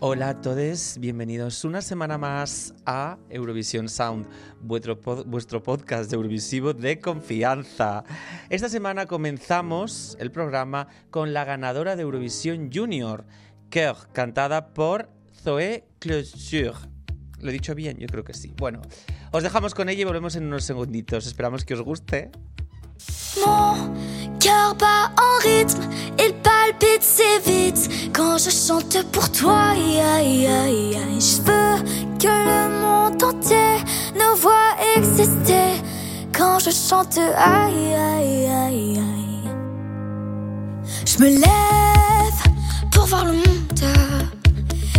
Hola a todos, bienvenidos una semana más a Eurovisión Sound, vuestro, vuestro podcast de Eurovisivo de confianza. Esta semana comenzamos el programa con la ganadora de Eurovisión Junior, Cœur, cantada por Zoé Closure. ¿Lo he dicho bien? Yo creo que sí. Bueno, os dejamos con ella y volvemos en unos segunditos. Esperamos que os guste. Quand je chante pour toi. Aïe, aïe, aïe. Je veux que le monde entier nous voit exister quand je chante. Aïe, aïe, aïe, aïe. Je me lève pour voir le monde.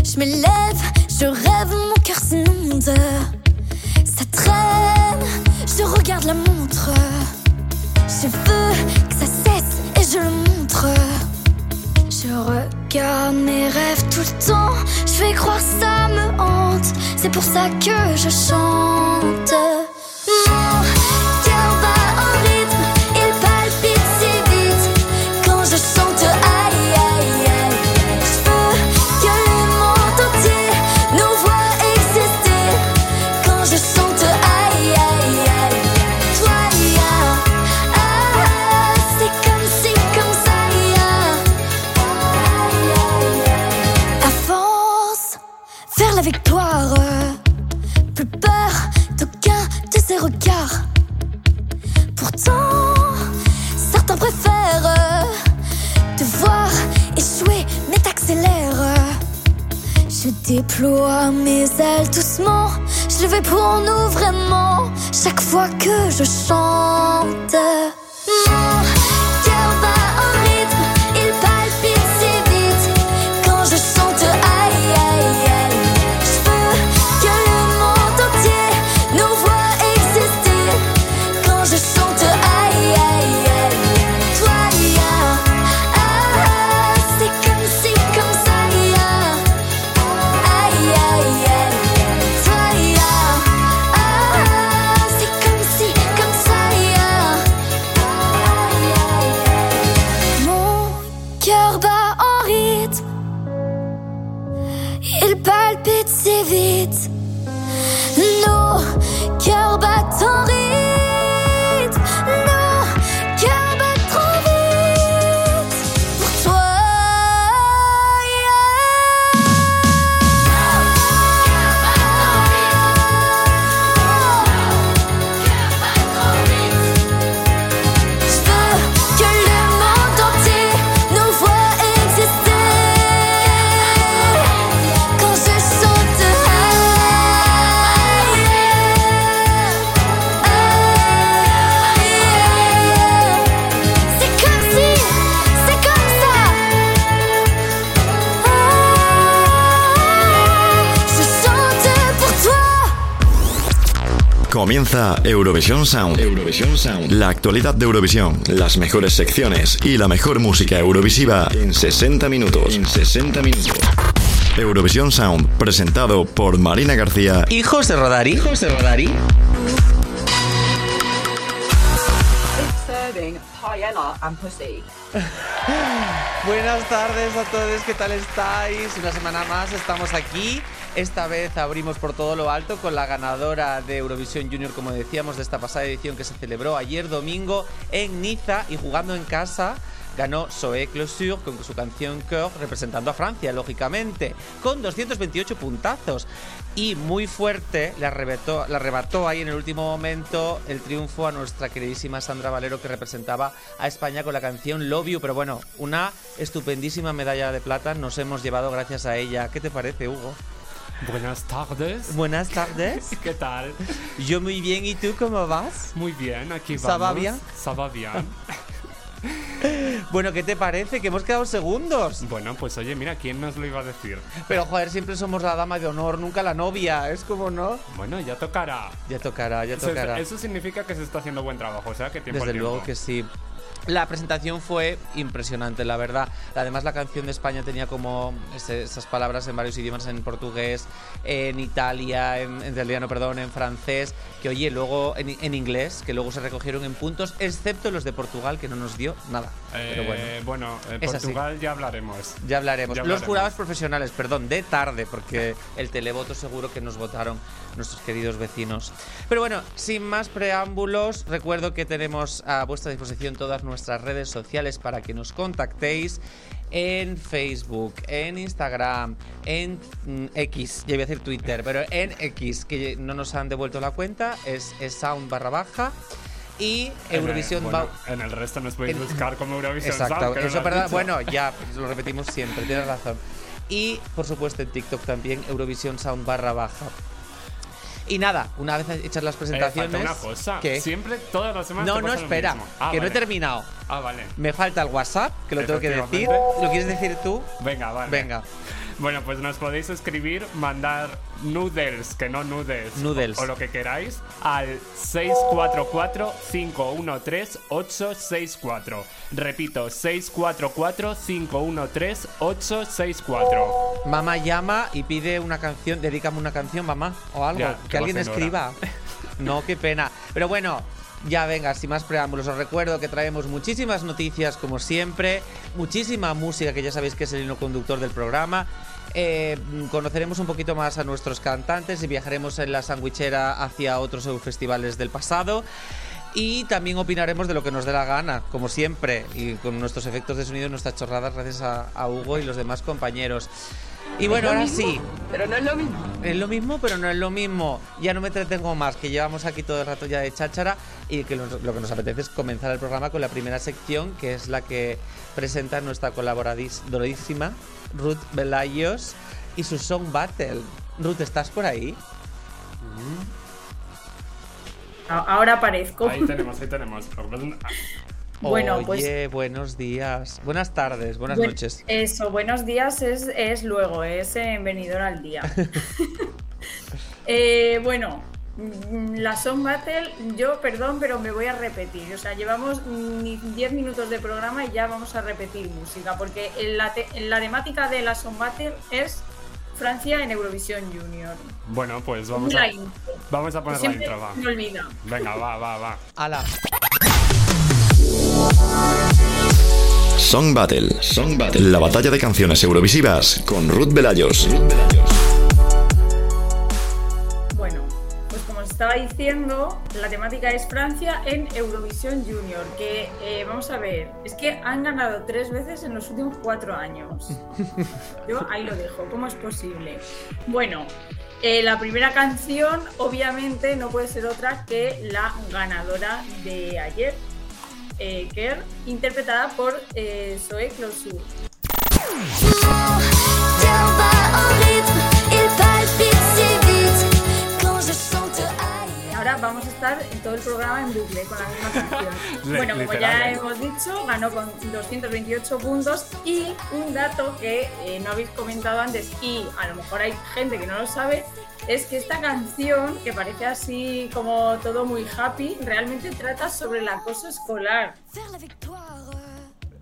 Je me lève, je rêve, mon cœur s'inonde. Ça traîne, je regarde la montre. Je veux que ça cesse et je le. Je regarde mes rêves tout le temps. Je vais croire ça me hante. C'est pour ça que je chante. Certains préfèrent te voir échouer, mais t'accélères. Je déploie mes ailes doucement. Je le fais pour nous vraiment. Chaque fois que je chante. Comienza Eurovisión Sound. Eurovisión Sound. La actualidad de Eurovisión, las mejores secciones y la mejor música eurovisiva en 60 minutos. En 60 minutos. Eurovisión Sound, presentado por Marina García Hijos de Rodari. Hijos de Rodari. Buenas tardes a todos, ¿qué tal estáis? Una semana más estamos aquí. Esta vez abrimos por todo lo alto con la ganadora de Eurovisión Junior, como decíamos, de esta pasada edición que se celebró ayer domingo en Niza y jugando en casa. Ganó Zoé Closure con su canción Cœur, representando a Francia, lógicamente, con 228 puntazos. Y muy fuerte le arrebató, le arrebató ahí en el último momento el triunfo a nuestra queridísima Sandra Valero, que representaba a España con la canción Love You. Pero bueno, una estupendísima medalla de plata nos hemos llevado gracias a ella. ¿Qué te parece, Hugo? Buenas tardes. Buenas tardes. ¿Qué tal? Yo muy bien, ¿y tú cómo vas? Muy bien, aquí vamos. ¿Ça va bien? Ça va bien. Bueno, ¿qué te parece? Que hemos quedado segundos. bueno, pues oye, mira, ¿quién nos lo iba a decir? Pero joder, siempre somos la dama de honor, nunca la novia. Es como, ¿no? Bueno, ya tocará. Ya tocará, ya tocará. eso significa que se está haciendo buen trabajo, o sea, que tiempo Desde al luego que sí. La presentación fue impresionante, la verdad. Además, la canción de España tenía como ese- esas palabras en varios idiomas, en portugués, en Italia, en, en italiano, perdón, en francés, que oye, luego en, en inglés, que luego se recogieron en puntos, excepto los de Portugal, que no nos dio nada. Pero bueno. Eh, bueno, eh, así. Portugal ya hablaremos. Ya hablaremos. Ya Los hablaremos. jurados profesionales, perdón, de tarde, porque el televoto seguro que nos votaron nuestros queridos vecinos. Pero bueno, sin más preámbulos, recuerdo que tenemos a vuestra disposición todas nuestras redes sociales para que nos contactéis en Facebook, en Instagram, en mm, X, ya iba a decir Twitter, pero en X, que no nos han devuelto la cuenta, es, es sound barra baja. Y En Eurovisión bueno, va- en el resto nos podéis en- buscar como Eurovisión Exacto, Sound, eso verdad. dicho. Bueno, ya, lo repetimos siempre, tienes razón. Y por supuesto en TikTok también, Eurovisión Sound barra baja. Y nada, una vez hechas las Eh, presentaciones. falta una cosa. ¿Qué? Siempre, todas las semanas. No, no, espera. Ah, que no he terminado. Ah, vale. Me falta el WhatsApp, que lo tengo que decir. ¿Lo quieres decir tú? Venga, vale. Venga. Bueno, pues nos podéis escribir, mandar noodles, que no noodles. Noodles. O, o lo que queráis, al 644-513-864. Repito, 644-513-864. Mamá llama y pide una canción, dedícame una canción, mamá, o algo. Ya, que alguien escriba. No, qué pena. Pero bueno, ya venga, sin más preámbulos, os recuerdo que traemos muchísimas noticias, como siempre, muchísima música, que ya sabéis que es el hilo conductor del programa. Eh, conoceremos un poquito más a nuestros cantantes y viajaremos en la sandwichera hacia otros festivales del pasado. Y también opinaremos de lo que nos dé la gana, como siempre, y con nuestros efectos de sonido y nuestras chorradas gracias a, a Hugo y los demás compañeros. Y bueno, ahora sí, Pero no es lo mismo. es lo mismo, pero no es lo mismo. Ya no me entretengo más, que llevamos aquí todo el rato ya de cháchara y que lo, lo que nos apetece es comenzar el programa con la primera sección, que es la que presenta nuestra colaboradísima Ruth Velayos y su Song Battle. Ruth, ¿estás por ahí? A- Ahora aparezco. Ahí tenemos, ahí tenemos. Bueno, Oye, pues- buenos días. Buenas tardes, buenas Buen- noches. Eso, buenos días es, es luego, es en venidor al día. Eh, bueno, mm, la Song Battle, yo perdón, pero me voy a repetir. O sea, llevamos ni 10 minutos de programa y ya vamos a repetir música, porque en la, te- en la temática de la Song Battle es Francia en Eurovisión Junior. Bueno, pues vamos la a, intro. vamos a poner la Siempre intro, va. me olvida. Venga, va, va, va. Ala. Song Battle. Song Battle. La batalla de canciones eurovisivas con Ruth Velayos. Bueno, estaba diciendo, la temática es Francia en Eurovisión Junior, que eh, vamos a ver, es que han ganado tres veces en los últimos cuatro años. Yo ahí lo dejo, ¿cómo es posible? Bueno, eh, la primera canción obviamente no puede ser otra que la ganadora de ayer, eh, Kerr, interpretada por eh, Zoé vamos a estar en todo el programa en bucle con la misma canción. Bueno, como ya hemos dicho, ganó con 228 puntos y un dato que eh, no habéis comentado antes y a lo mejor hay gente que no lo sabe, es que esta canción, que parece así como todo muy happy, realmente trata sobre el acoso escolar.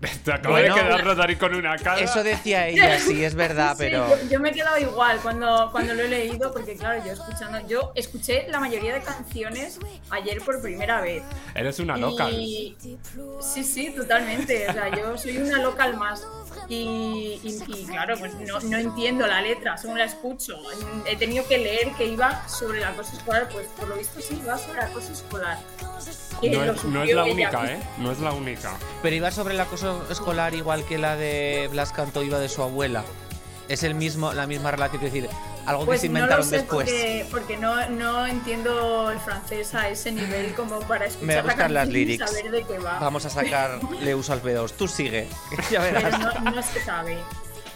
La. Te acabo Bueno, de quedar Rodari con una cara. Eso decía ella, sí, es verdad, Sí, pero... yo, yo me he quedado igual cuando, cuando lo he leído, porque claro, yo escuchando, yo escuché la mayoría de canciones ayer por primera vez. Eres una local. Y- Sí, sí, totalmente. O sea, yo soy una local más. Y, y- y, claro, pues no, no entiendo la letra, solo la escucho. He tenido que leer que iba sobre el acoso escolar, pues por lo visto sí, va sobre el acoso escolar. No es, no es sufrió la única. ¿eh? No es la única. Pero iba sobre el acoso escolar igual que la de Blas Cantó iba de su abuela. Es el mismo, la misma relación, es decir, algo Pues que se no lo inventaron sé después. porque, porque no, no entiendo el francés a ese nivel como para escuchar Me a la buscar las canción y lyrics. saber de qué va. Vamos a sacarle uso al P2. Tú sigue. ya pero verás. no, no se sabe.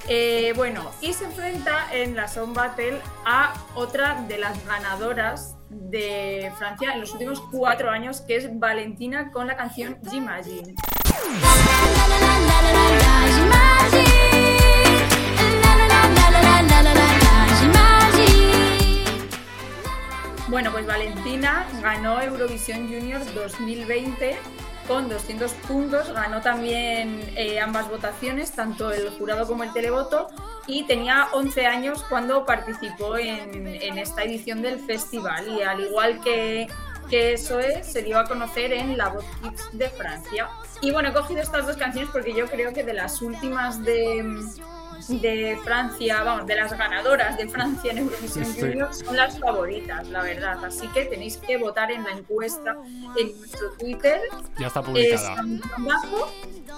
Eh, bueno, y se enfrenta en la Song Battle a otra de las ganadoras de Francia en los últimos cuatro años, que es Valentina con la canción J'imagine. Bueno, pues Valentina ganó Eurovisión Junior 2020 con 200 puntos, ganó también eh, ambas votaciones, tanto el jurado como el televoto, y tenía 11 años cuando participó en esta edición del festival. Y al igual que que eso es, se dio a conocer en La Voz Kids de Francia. Y bueno, he cogido estas dos canciones porque yo creo que de las últimas de, de Francia, vamos, de las ganadoras de Francia en Eurovisión Sí. Junior son las favoritas, la verdad. Así que tenéis que votar en la encuesta en nuestro Twitter. Ya está Es publicada. bajo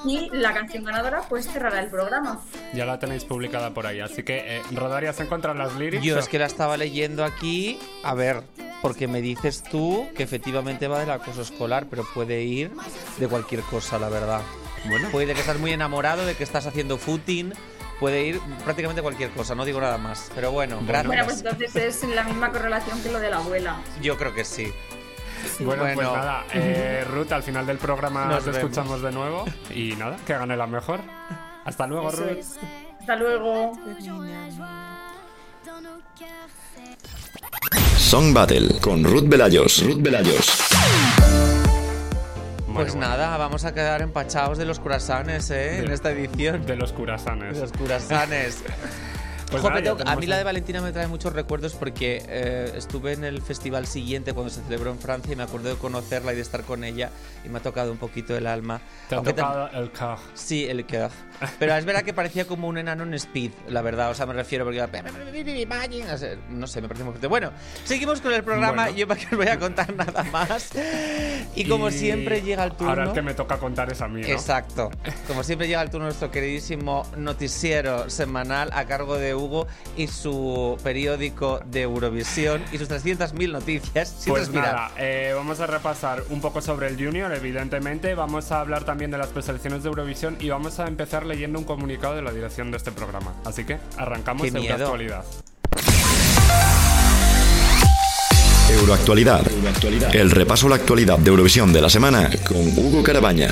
y la canción ganadora pues cerrará el programa. Ya la tenéis publicada por ahí. Así que, eh, Rodari, ¿has encontrado las lyrics? Yo es que la estaba leyendo aquí, a ver, porque me dices tú que efectivamente va del acoso escolar, pero puede ir de cualquier cosa, la verdad. Bueno. Puede que estás muy enamorado, de que estás haciendo footing, puede ir prácticamente cualquier cosa, no digo nada más. Pero bueno, gracias. Bueno, pues entonces es la misma correlación que lo de la abuela. Yo creo que sí. Bueno, pues Bueno. nada, eh, Ruth, al final del programa Nos escuchamos de nuevo. Y nada, que gane la mejor. Hasta luego, Eso Ruth. es. Hasta luego. Song Battle con Ruth Belayos. Ruth Belayos. Bueno, Pues bueno. nada, vamos a quedar empachados de los curasanes, ¿eh? En esta edición. De los curasanes. De los curasanes. Pues Jo, nada, ya a mí la de Valentina me trae muchos recuerdos porque eh, estuve en el festival siguiente cuando se celebró en Francia y me acuerdo de conocerla y de estar con ella y me ha tocado un poquito el alma. Te ha tocado el caj. Sí, el cœur. Pero es verdad que parecía como un enano en speed, la verdad. O sea, me refiero porque. No sé, No me parece muy fuerte. Bueno, seguimos con el programa. Bueno. Yo para que os voy a contar nada más. Y como Y siempre llega el turno... Ahora el que me toca contar es a mí, ¿no? Exacto. Como siempre llega el turno nuestro queridísimo noticiero semanal a cargo de Hugo y su periódico de Eurovisión y sus 300.000 noticias sin Pues respirar. nada, eh, vamos a repasar un poco sobre el Junior, evidentemente. Vamos a hablar también de las preselecciones de Eurovisión y vamos a empezar leyendo un comunicado de la dirección de este programa. Así que arrancamos Qué en miedo. actualidad. Euroactualidad. El repaso a la actualidad de Eurovisión de la semana con Hugo Carabaña.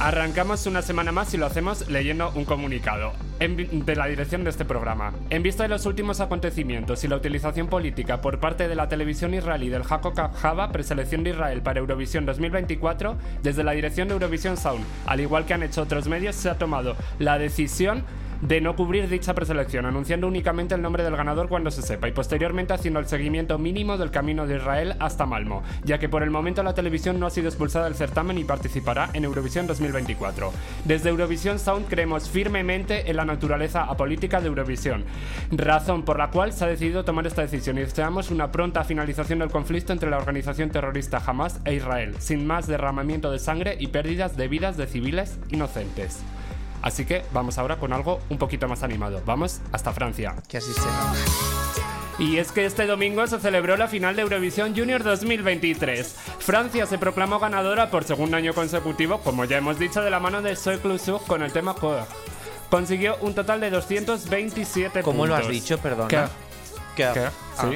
Arrancamos una semana más y lo hacemos leyendo un comunicado de la dirección de este programa. En vista de los últimos acontecimientos y la utilización política por parte de la televisión israelí del Jaco Java, preselección de Israel para Eurovisión 2024, desde la dirección de Eurovisión Sound, al igual que han hecho otros medios, se ha tomado la decisión de no cubrir dicha preselección, anunciando únicamente el nombre del ganador cuando se sepa y posteriormente haciendo el seguimiento mínimo del camino de Israel hasta Malmo, ya que por el momento la televisión no ha sido expulsada del certamen y participará en Eurovisión 2024. Desde Eurovisión Sound creemos firmemente en la naturaleza apolítica de Eurovisión, razón por la cual se ha decidido tomar esta decisión y deseamos una pronta finalización del conflicto entre la organización terrorista Hamas e Israel, sin más derramamiento de sangre y pérdidas de vidas de civiles inocentes. Así que vamos ahora con algo un poquito más animado. Vamos hasta Francia. Que así. Y es que este domingo se celebró la final de Eurovisión Junior 2023. Francia se proclamó ganadora por segundo año consecutivo, como ya hemos dicho, de la mano de Soy Clouseau con el tema Coeur. Consiguió un total de 227 ¿Cómo lo has puntos. dicho? Perdona. Coeur. Coeur. Coeur, Ah.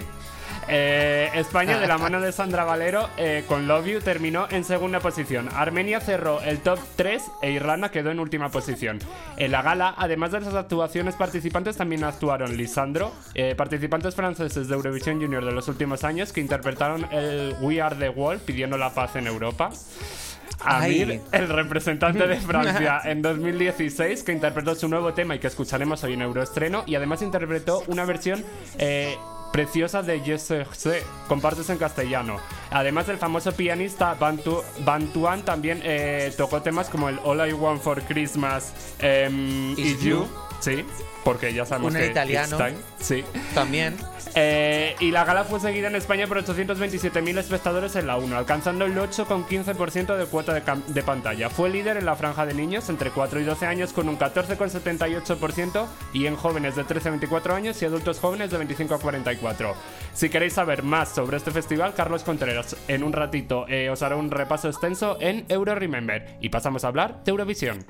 Eh, España, de la mano de Sandra Valero, eh, con Love You, terminó en segunda posición. Armenia cerró el top 3 e Irlanda quedó en última posición. En la gala, además de las actuaciones participantes, también actuaron Lisandro, eh, participantes franceses de Eurovisión Junior de los últimos años que interpretaron el We Are the World pidiendo la paz en Europa. Amir, Ay. el representante de Francia en 2016, que interpretó su nuevo tema y que escucharemos hoy en Euroestreno, y además interpretó una versión eh, preciosa de Je sais, sais, con partes en castellano. Además, el famoso pianista Bantu, Bantuan también eh, tocó temas como el All I Want for Christmas em, Is Is You. You. Sí, porque ya sabemos Un que italiano. it's time. Sí. También. Eh, y la gala fue seguida en España por 827.000 espectadores en la 1, alcanzando el 8,15% de cuota de, pantalla. Fue líder en la franja de niños entre 4 y 12 años con un 14,78% y en jóvenes de 13 a 24 años y adultos jóvenes de 25 a 44. Si queréis saber más sobre este festival, Carlos Contreras en un ratito eh, os hará un repaso extenso en Euro Remember. Y pasamos a hablar de Eurovisión.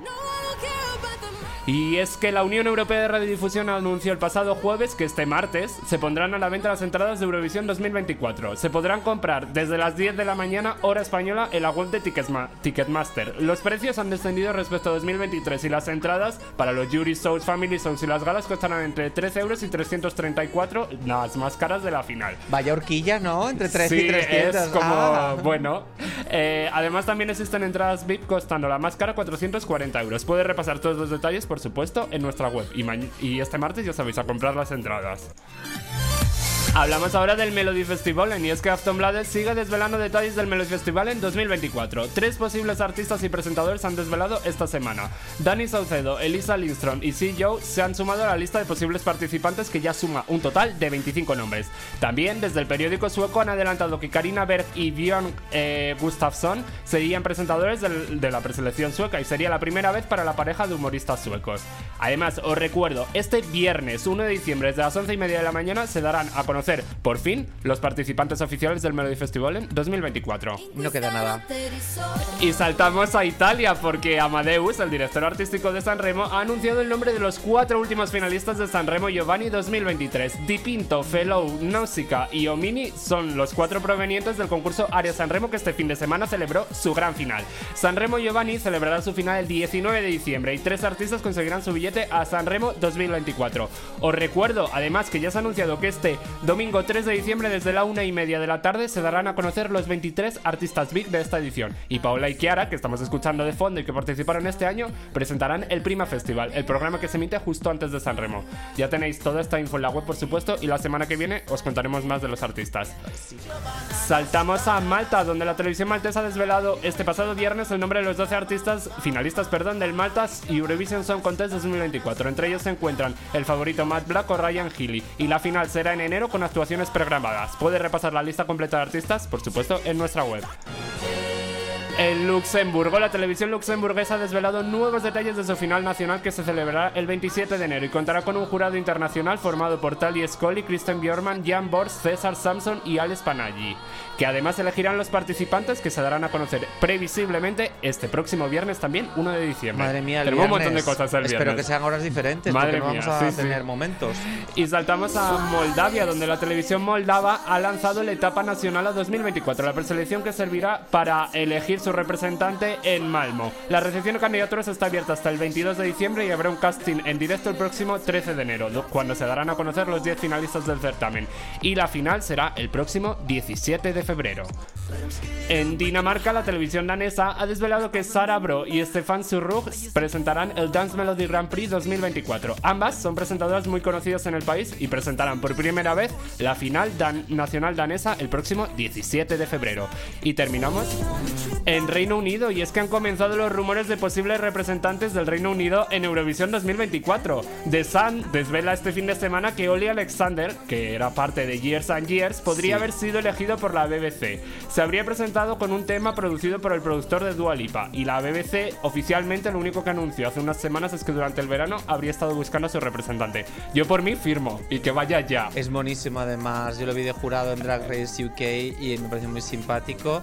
Y es que la Unión Europea de Radiodifusión anunció el pasado jueves que este martes se pondrán a la venta las entradas de Eurovisión 2024. Se podrán comprar desde las 10 de la mañana, hora española, en la web de Ticketmaster. Los precios han descendido respecto a 2023 y las entradas para los Jury Shows, Family Shows y las galas costarán entre 13 euros y 334, las más caras de la final. Vaya horquilla, ¿no? Entre 3 Sí, y 300. es como, Ah. bueno. Eh, además también existen entradas VIP costando la más cara 440 euros. Puedes repasar todos los detalles, por supuesto, en nuestra web. Y, y este martes ya sabéis, a comprar las entradas. Hablamos ahora del Melody Festival y es que Aftonbladet sigue desvelando detalles del Melody Festival en 2024. Tres posibles artistas y presentadores han desvelado esta semana. Dani Saucedo, Elisa Lindstrom y C. Joe se han sumado a la lista de posibles participantes que ya suma un total de 25 nombres. También desde el periódico sueco han adelantado que Karina Berg y Björn eh, Gustafsson serían presentadores del- de la preselección sueca y sería la primera vez para la pareja de humoristas suecos. Además, os recuerdo, este viernes 1 de diciembre desde las 11 y media de la mañana se darán a conocer por fin los participantes oficiales del Melody Festival en 2024. No queda nada. Y saltamos a Italia porque Amadeus, el director artístico de Sanremo, ha anunciado el nombre de los cuatro últimos finalistas de Sanremo Giovanni 2023. Di Pinto, Fellow, Nausicaa y Omini son los cuatro provenientes del concurso Aria Sanremo que este fin de semana celebró su gran final. Sanremo Giovanni celebrará su final el 19 de diciembre y tres artistas conseguirán su billete a Sanremo 2024. Os recuerdo además que ya se ha anunciado que este domingo 3 de diciembre desde la una y media de la tarde se darán a conocer los 23 artistas big de esta edición. Y Paula y Kiara, que estamos escuchando de fondo y que participaron este año, presentarán el Prima Festival, el programa que se emite justo antes de Sanremo. Ya tenéis toda esta info en la web, por supuesto, y la semana que viene os contaremos más de los artistas. Saltamos a Malta, donde la televisión maltesa ha desvelado este pasado viernes el nombre de los 12 artistas finalistas perdón, del Maltas Eurovision Song Contest 2024. Entre ellos se encuentran el favorito Matt Black o Ryan Healy. Y la final será en enero con actuaciones programadas. Puedes repasar la lista completa de artistas, por supuesto, en nuestra web. En Luxemburgo, la televisión luxemburguesa ha desvelado nuevos detalles de su final nacional que se celebrará el 27 de enero y contará con un jurado internacional formado por Tali Scully, Kristen Bjorman, Jan Bors, César Samson y Alex Panaggi, que además elegirán los participantes que se darán a conocer previsiblemente este próximo viernes también, 1 de diciembre. Madre mía, el Tenemos un montón de cosas el Espero viernes. que sean horas diferentes, Madre porque no mía, vamos a sí, sí. tener momentos. Y saltamos a Moldavia, donde la televisión moldava ha lanzado la etapa nacional a 2024, la preselección que servirá para elegir su representante en Malmo. La recepción de candidaturas está abierta hasta el 22 de diciembre y habrá un casting en directo el próximo 13 de enero, do- cuando se darán a conocer los 10 finalistas del certamen. Y la final será el próximo 17 de febrero. En Dinamarca, la televisión danesa ha desvelado que Sara Bro y Stefan Surrug presentarán el Dance Melody Grand Prix 2024. Ambas son presentadoras muy conocidas en el país y presentarán por primera vez la final dan- nacional danesa el próximo 17 de febrero. Y terminamos en Reino Unido y es que han comenzado los rumores de posibles representantes del Reino Unido en Eurovisión 2024. The Sun desvela este fin de semana que Oli Alexander, que era parte de Years and Years, podría haber sido elegido por la BBC. Se habría presentado con un tema producido por el productor de Dua Lipa y la BBC oficialmente lo único que anunció hace unas semanas es que durante el verano habría estado buscando a su representante. Yo por mí firmo y que vaya ya. Es monísimo además, yo lo vi de jurado en Drag Race UK y me pareció muy simpático.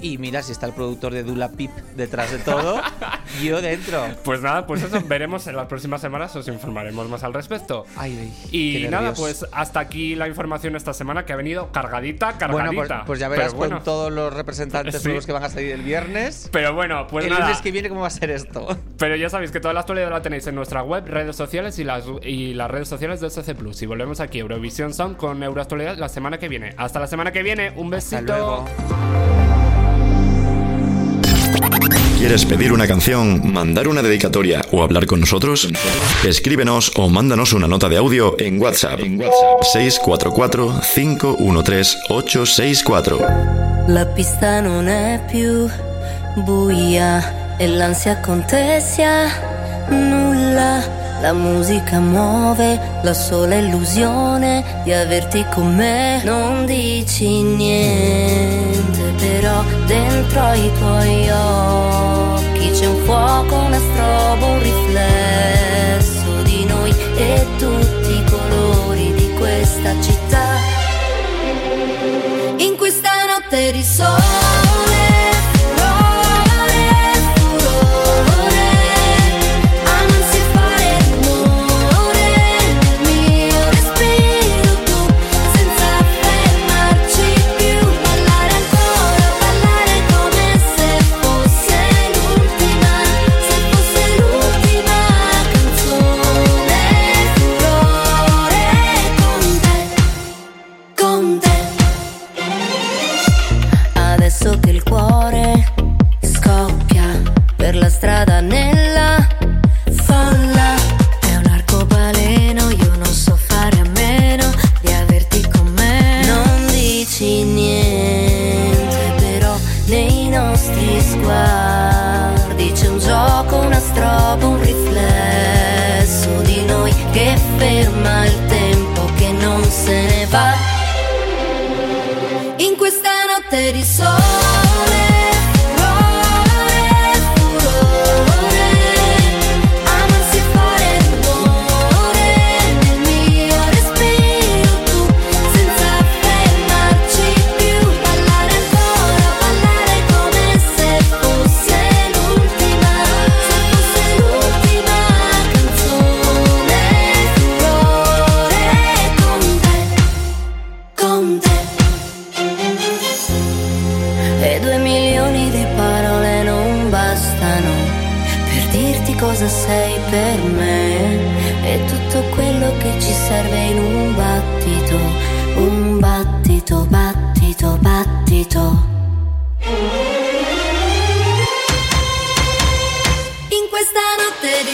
Y mira, si está el productor de Dula Pip detrás de todo, yo dentro. Pues nada, pues eso veremos en las próximas semanas, os informaremos más al respecto. Ay, ay, Y nada, pues hasta aquí la información esta semana que ha venido cargadita, Bueno, cargadita. pues, pues ya verás Pero bueno, con todos los representantes Sí. nuevos que van a salir el viernes. Pero bueno, pues el nada. lunes que viene, ¿cómo va a ser esto? Pero ya sabéis que toda la actualidad la tenéis en nuestra web, redes sociales y las, y las redes sociales de SC Plus. Y volvemos aquí, Eurovisión Sound, con Euroactualidad la semana que viene. Hasta la semana que viene, un besito. Hasta luego. ¿Quieres pedir una canción, mandar una dedicatoria o hablar con nosotros? Escríbenos o mándanos una nota de audio en WhatsApp. En WhatsApp 644 513 864. La pista non è più buia e l'ansia contessa nulla. La musica muove la sola illusione di averti con me. Non dici niente, però dentro ai tuoi occhi c'è un fuoco, una strobo, un riflesso di noi e tutti i colori di questa città. In questa notte di sole,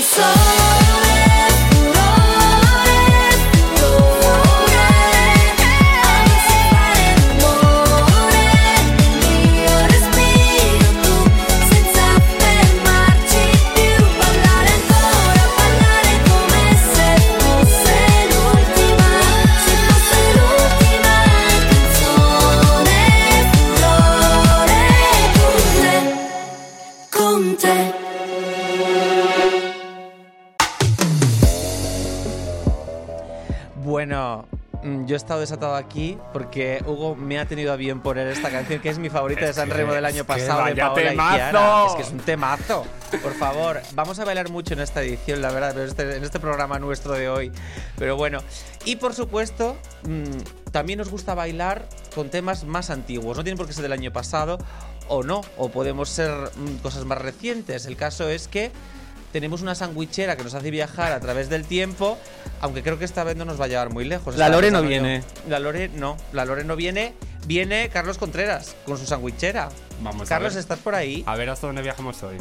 so yo he estado desatado aquí porque Hugo me ha tenido a bien poner esta canción que es mi favorita de Es San que- Remo del año pasado de y temazo. Kiara. Es que es un temazo. Por favor, vamos a bailar mucho en esta edición, la verdad, en este, en este programa nuestro de hoy. Pero bueno, y por supuesto, mm, también nos gusta bailar con temas más antiguos. No tienen por qué ser del año pasado o no, o podemos ser mm, cosas más recientes. El caso es que tenemos una sandwichera que nos hace viajar a través del tiempo, aunque creo que esta vez no nos va a llevar muy lejos. La Lore no viene. La Lore no, la Lore no viene. Viene Carlos Contreras con su sandwichera. Vamos Carlos, a ver. ¿estás por ahí? A ver hasta dónde viajamos hoy.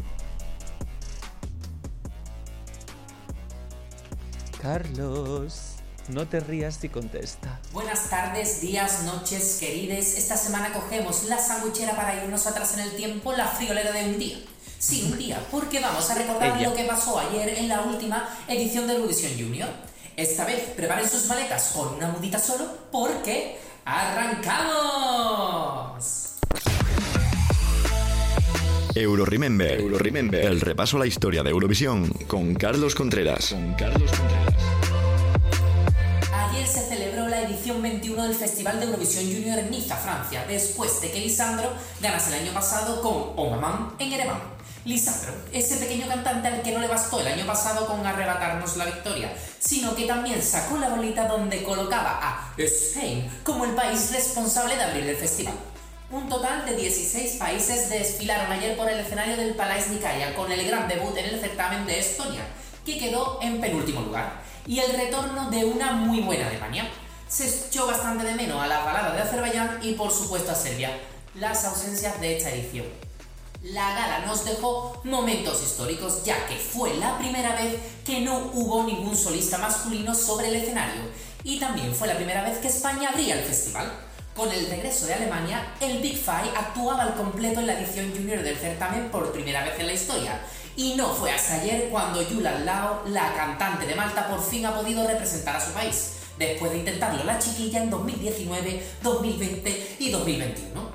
Carlos, no te rías si contesta. Buenas tardes, días, noches, querides. Esta semana cogemos la sandwichera para irnos atrás en el tiempo, la friolera de un día. Sí, un día, porque vamos a recordar Ella. lo que pasó ayer en la última edición de Eurovisión Junior. Esta vez preparen sus maletas con una mudita solo, porque ¡arrancamos! Euro Remember. Euro Remember. El repaso a la historia de Eurovisión con Carlos Contreras. Con Carlos Contreras. Ayer se celebró la edición 21 del Festival de Eurovisión Junior en Niza, Francia, después de que Lisandro ganase el año pasado con Oh Maman en Ereván. Lisandro, ese pequeño cantante al que no le bastó el año pasado con arrebatarnos la victoria, sino que también sacó la bolita donde colocaba a Spain como el país responsable de abrir el festival. Un total de 16 países desfilaron ayer por el escenario del Palais Nikaya con el gran debut en el certamen de Estonia, que quedó en penúltimo lugar, y el retorno de una muy buena Alemania. Se echó bastante de menos a la balada de Azerbaiyán y por supuesto a Serbia, las ausencias de esta edición. La gala nos dejó momentos históricos ya que fue la primera vez que no hubo ningún solista masculino sobre el escenario y también fue la primera vez que España abría el festival. Con el regreso de Alemania, el Big Five actuaba al completo en la edición junior del certamen por primera vez en la historia. Y no fue hasta ayer cuando Yulan Lao, la cantante de Malta, por fin ha podido representar a su país, después de intentarlo la chiquilla en 2019, 2020 y 2021.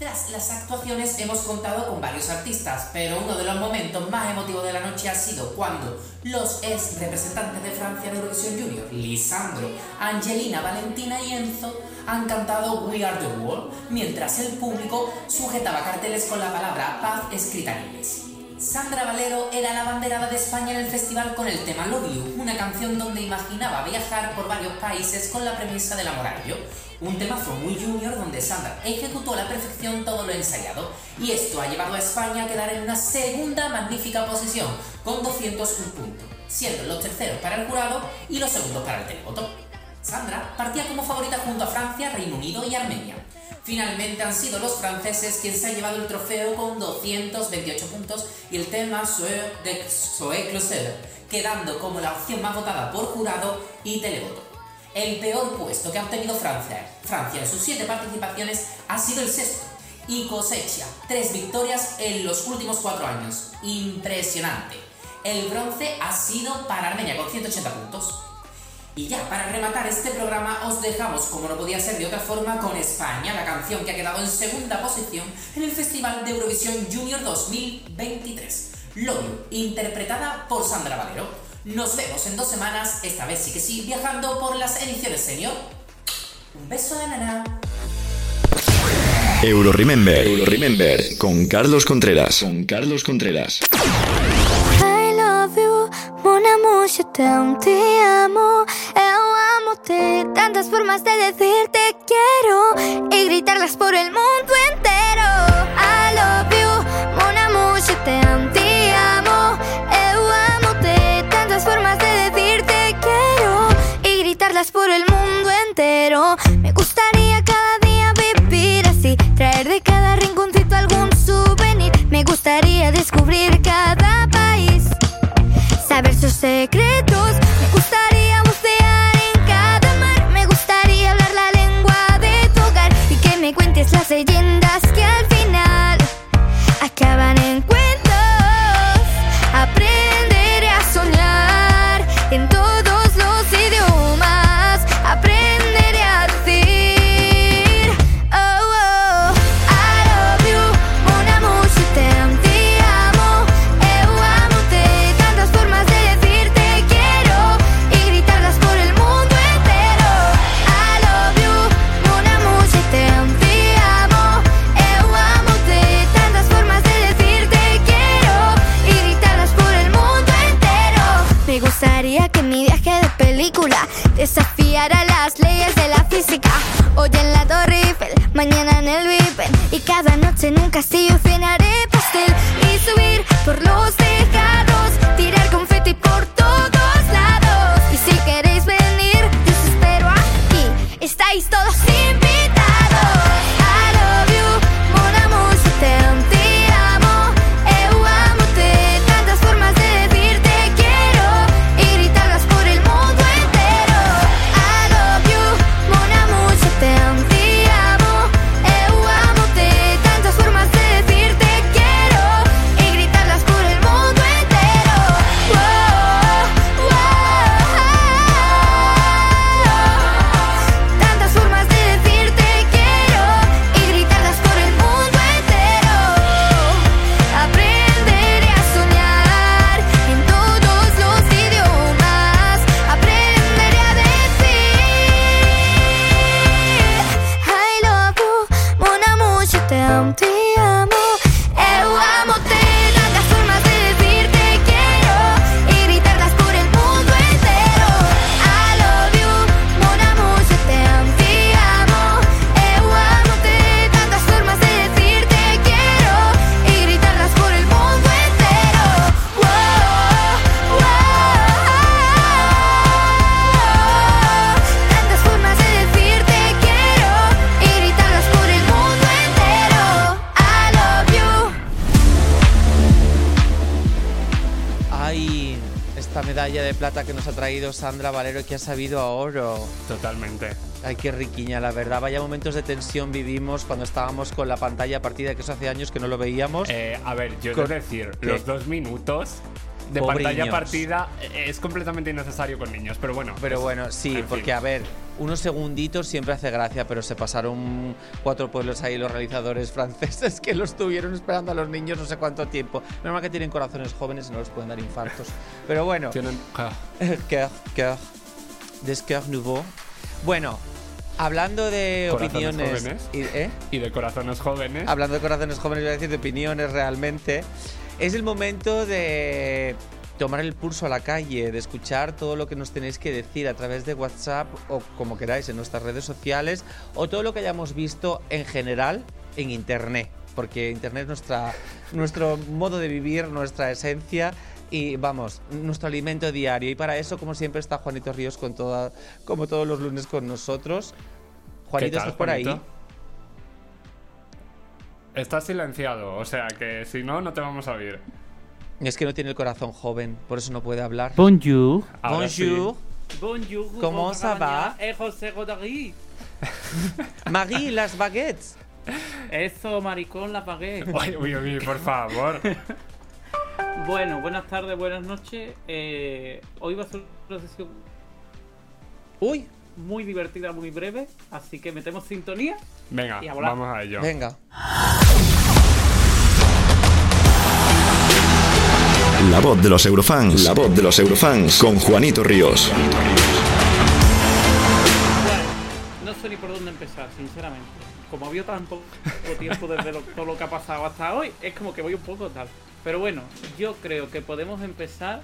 Tras las actuaciones hemos contado con varios artistas, pero uno de los momentos más emotivos de la noche ha sido cuando los ex representantes de Francia en Eurovisión Junior, Lisandro, Angelina, Valentina y Enzo, han cantado We Are the World, mientras el público sujetaba carteles con la palabra paz escrita en inglés. Sandra Valero era la banderada de España en el festival con el tema Love You, una canción donde imaginaba viajar por varios países con la premisa del amor a ello. Un temazo muy junior donde Sandra ejecutó a la perfección todo lo ensayado y esto ha llevado a España a quedar en una segunda magnífica posición con 201 puntos, siendo los terceros para el jurado y los segundos para el televoto. Sandra partía como favorita junto a Francia, Reino Unido y Armenia. Finalmente han sido los franceses quienes se han llevado el trofeo con 228 puntos y el tema Soe de Zoé Closer, quedando como la opción más votada por jurado y televoto. El peor puesto que ha obtenido Francia, Francia en sus siete participaciones ha sido el sexto y cosecha tres victorias en los últimos cuatro años. Impresionante. El bronce ha sido para Armenia con 180 puntos. Y ya, para rematar este programa, os dejamos, como no podía ser de otra forma, con España, la canción que ha quedado en segunda posición en el Festival de Eurovisión Junior 2023. Love interpretada por Sandra Valero. Nos vemos en dos semanas, esta vez sí que sí, viajando por las ediciones senior. Un beso de nana. Euro Remember, Euro Remember con Carlos Contreras. Con Carlos Contreras. I love you, mon amour, je t'aime, te amo. Eu amo-te, tantas formas de decir te quiero y gritarlas por el mundo entero. I love you, Me gustaría cada día vivir así, traer de cada rinconcito algún souvenir. Me gustaría descubrir cada país, saber sus secretos. Me gustaría bucear en cada mar. Me gustaría hablar la lengua de tu hogar y que me cuentes las leyendas que al te amo. Eu amo-te, tantas de plata que nos ha traído Sandra Valero que ha sabido a oro. Totalmente. Ay, qué riquiña, la verdad. Vaya momentos de tensión vivimos cuando estábamos con la pantalla partida, que eso hace años que no lo veíamos. Eh, a ver, yo Con- quiero decir, ¿Qué? los dos minutos de Pobre pantalla niños. partida eh, es completamente innecesario con niños, pero bueno. Pero es- bueno, sí, porque fin. a ver, unos segunditos siempre hace gracia, pero se pasaron cuatro pueblos ahí los realizadores franceses que los tuvieron esperando a los niños no sé cuánto tiempo. Menos mal que tienen corazones jóvenes y no les pueden dar infartos. Pero bueno, Tienen- cœur, cœur, des cœurs nouveaux. Bueno, hablando de Corazones opiniones... jóvenes. y- ¿eh? y de corazones jóvenes. hablando de corazones jóvenes, voy a decir de opiniones realmente, es el momento de tomar el pulso a la calle, de escuchar todo lo que nos tenéis que decir a través de WhatsApp o como queráis en nuestras redes sociales o todo lo que hayamos visto en general en Internet, porque Internet es nuestra, nuestro modo de vivir, nuestra esencia y vamos, nuestro alimento diario. Y para eso, como siempre, está Juanito Ríos con toda, como todos los lunes con nosotros. Juanito, ¿estás por ahí? Estás silenciado, o sea que si no, no te vamos a oír. Es que no tiene el corazón joven, por eso no puede hablar. Bonjour. Ahora sí. Bonjour. Bonjour. Comment ça va? Es José Godari. Marie, las baguettes. Eso, maricón, la pagué. Uy, uy, uy, por favor. Bueno, buenas tardes, buenas noches. Eh, hoy va a ser una sesión Uy, muy divertida, muy breve. Así que metemos sintonía. Venga, Y a volar. vamos a ello. venga. La voz de los eurofans. La voz de los eurofans con Juanito Ríos. Bueno, no sé ni por dónde empezar, sinceramente. Como ha habido tan poco tiempo desde lo- todo lo que ha pasado hasta hoy, es como que voy un poco tal. Pero bueno, yo creo que podemos empezar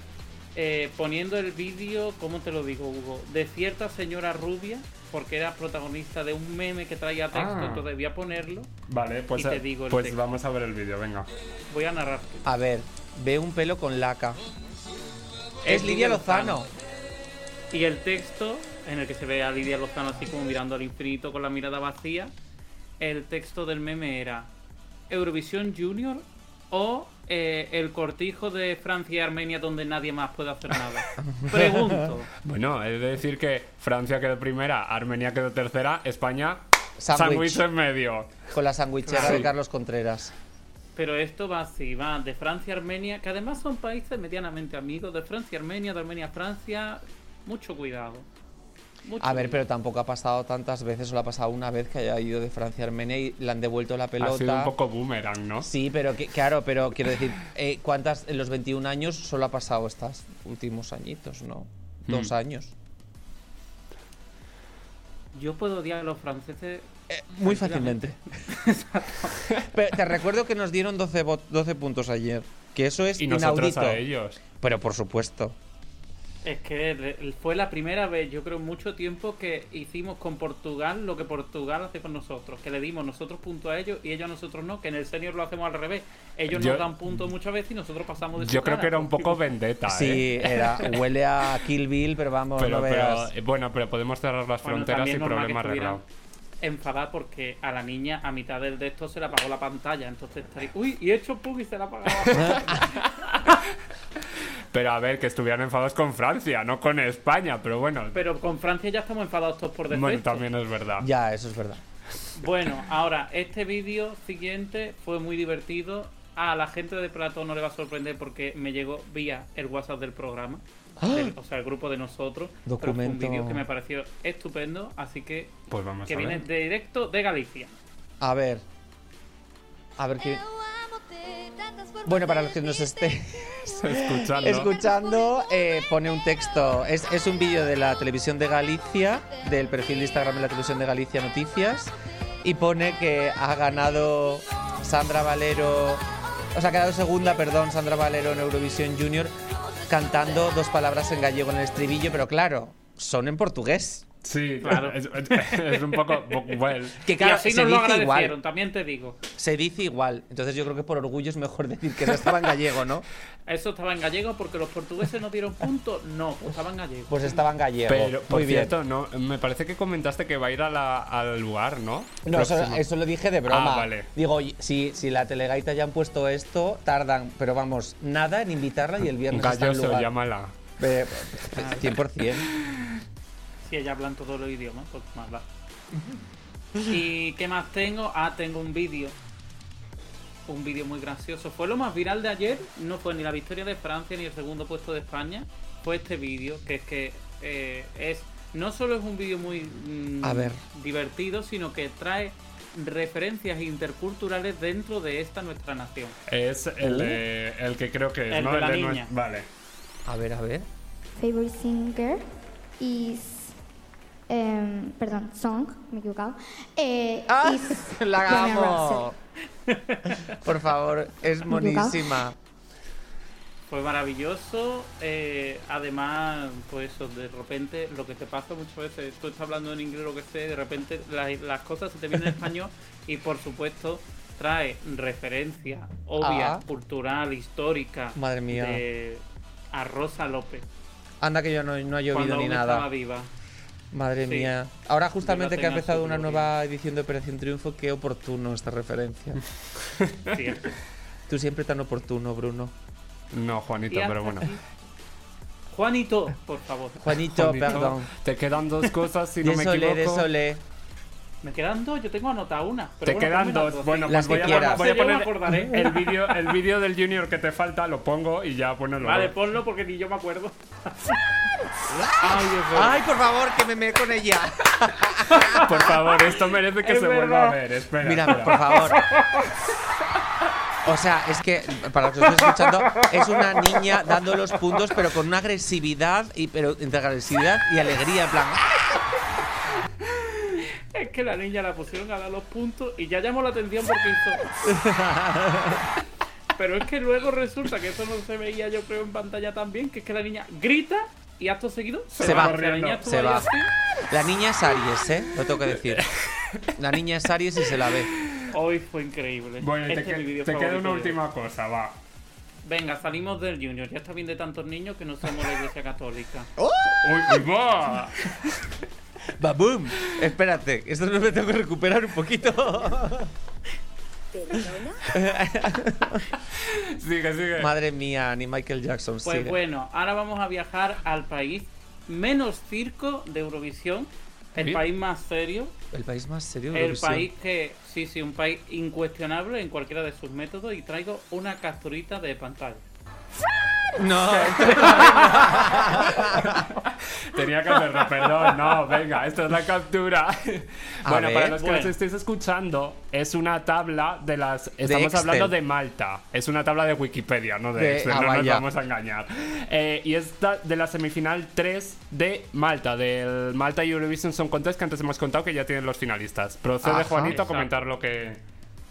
eh, poniendo el vídeo, ¿cómo te lo digo, Hugo? De cierta señora rubia, porque era protagonista de un meme que traía texto, Ah. entonces voy a ponerlo. Vale, pues, Y te eh, digo el pues texto. vamos a ver el vídeo, venga. Voy a narrar. A ver, ve un pelo con laca. Es Lidia Lozano. Y el texto, en el que se ve a Lidia Lozano así como mirando al infinito con la mirada vacía, el texto del meme era Eurovisión Junior o eh, el cortijo de Francia y Armenia donde nadie más puede hacer nada. Pregunto. Bueno, he de decir que Francia quedó primera, Armenia quedó tercera, España Sándwich. sándwich en medio. Con la sandwichera Claro. de Carlos Contreras. Pero esto va así, va de Francia a Armenia, que además son países medianamente amigos, de Francia a Armenia, de Armenia a Francia, mucho cuidado. Mucho A ver, pero tampoco ha pasado tantas veces, solo ha pasado una vez que haya ido de Francia a Armenia y le han devuelto la pelota. Ha sido un poco boomerang, ¿no? Sí, pero que- claro, pero quiero decir, eh, ¿cuántas en los 21 años solo ha pasado estos últimos añitos, no? Dos Hmm. años. Yo puedo odiar a los franceses Eh, muy fácilmente. pero te recuerdo que nos dieron 12, vo- 12 puntos ayer, que eso es Y nosotros inaudito. a ellos. Pero por supuesto. Es que fue la primera vez, yo creo, mucho tiempo que hicimos con Portugal lo que Portugal hace con nosotros. Que le dimos nosotros puntos a ellos y ellos a nosotros no. Que en el senior lo hacemos al revés. Ellos Yo- nos dan puntos muchas veces y nosotros pasamos de su Yo creo cara. que era un poco vendetta, Sí, ¿eh? era, huele a Kill Bill, pero vamos, Pero, no veas. eh, bueno, pero podemos cerrar las Bueno, fronteras y también normal que problema arreglado. Enfadada porque a la niña a mitad del de esto se le apagó la pantalla. Entonces estaría, uy, y he hecho pug y se le ha apagado. Pero a ver, que estuvieran enfadados con Francia, no con España, pero bueno. Pero con Francia ya estamos enfadados todos por defecto. bueno, también es verdad. Ya, eso es verdad. Bueno, ahora, este vídeo siguiente fue muy divertido. A la gente de Plato no le va a sorprender porque me llegó vía el WhatsApp del programa. del- o sea, el grupo de nosotros. Pero fue un Documento. vídeo que me pareció estupendo. Así que, Pues vamos que a viene ver. directo de Galicia. A ver. A ver qué. Bueno, para los que nos esté Escuchando. escuchando, eh, pone un texto. Es, es un vídeo de la televisión de Galicia, del perfil de Instagram de la televisión de Galicia Noticias, y pone que ha ganado Sandra Valero, o sea, ha quedado segunda, perdón, Sandra Valero en Eurovisión Junior, cantando dos palabras en gallego en el estribillo, pero claro, son en portugués. Sí, Claro. Es, es un poco. Well, Que y claro, así se nos lo dice agradecieron, igual. también te digo. Se dice igual. Entonces yo creo que por orgullo es mejor decir que no estaba en gallego, ¿no? Eso estaba en gallego porque los portugueses no dieron puntos. No, pues estaba en gallego. Pues estaba en gallego. pero, por Muy bien. cierto, no, me parece que comentaste que va a ir a la- al lugar, ¿no? No, eso, lo dije de broma. Ah, vale. Digo, si, si la telegaita ya han puesto esto, tardan, pero vamos, nada en invitarla y el viernes está en Galloso, lugar. llámala. Eh, 100%. Si ella hablan todos los idiomas, pues más da. ¿Y qué más tengo? Ah, tengo un vídeo. Un vídeo muy gracioso. Fue lo más viral de ayer. No fue ni la victoria de Francia ni el segundo puesto de España. Fue este vídeo, que es que eh, es. No solo es un vídeo muy mm, A ver. divertido, sino que trae referencias interculturales dentro de esta nuestra nación. Es el, de- el que creo que es, El ¿no? de la nue- niña. Vale. A ver, a ver. favorite singer is em, perdón, song, me he equivocado. Eh, ¡Ah! is ¡La amo! Por favor, es monísima. Fue maravilloso. eh, además, pues eso, de repente, lo que te pasa muchas veces, tú estás hablando en inglés, lo que sea, de repente la- las cosas se te vienen en español y por supuesto trae referencia obvia, Ah. cultural, histórica Madre mía. de a Rosa López. Anda que yo no, no he llovido cuando ni aún nada. estaba viva. Madre Sí. mía. Ahora justamente que ha empezado una nueva edición de Operación Triunfo, qué oportuno esta referencia. Cierto. Tú siempre tan oportuno, Bruno. No, Juanito, pero bueno. Juanito, por favor. Juanito, Juanito, perdón. Te quedan dos cosas, si no me equivoco. désolé. Me quedan dos, yo tengo anotada una. pero Te bueno, quedan dos. sí. Bueno, Las pues que voy a, quieras. voy a poner el vídeo el vídeo del Junior que te falta, lo pongo y ya bueno luego. Vale, ponlo porque ni yo me acuerdo. Ay, por favor, que me me con ella. Por favor, esto merece que Es se vuelva a verdad. ver. Espera. Mírame, espera. por favor. O sea, es que, para los que estoy escuchando, es una niña dando los puntos, pero con una agresividad, y, pero entre agresividad y alegría, en plan. ¡ah! Es que la niña la pusieron a dar los puntos y ya llamó la atención porque hizo. Pero es que luego resulta que eso no se veía, yo creo, en pantalla también, que es que la niña grita y acto seguido Se va. La niña estuvo Se va. así. La niña es Aries, ¿eh? Lo tengo que decir. La niña es Aries y se la ve. Hoy fue increíble. Bueno, y te, Este es que- te queda una última cosa, va. Venga, salimos del Junior. Ya está bien de tantos niños que no somos la iglesia católica. Uy, uy, va. ¡Baboom! Espérate, esto no me tengo que recuperar un poquito. Sigue, sigue. Madre mía, ni Michael Jackson. Pues sigue. bueno, ahora vamos a viajar al país menos circo de Eurovisión. El ¿Sí? país más serio. El país más serio de El país que, sí, sí, un país incuestionable en cualquiera de sus métodos. Y traigo una capturita de pantalla. No, Tenía que hacerlo, perdón. No, venga, esta es la captura. A bueno, para los que Bueno. nos estéis escuchando, es una tabla de las. Estamos hablando de Malta. Es una tabla de Wikipedia, no de, De- Excel, ah, no nos vamos a engañar. Eh, y esta de la semifinal 3 de Malta, del Malta Eurovision Song Contest, que antes hemos contado que ya tienen los finalistas. Procede, Ajá. Juanito, a comentar lo que.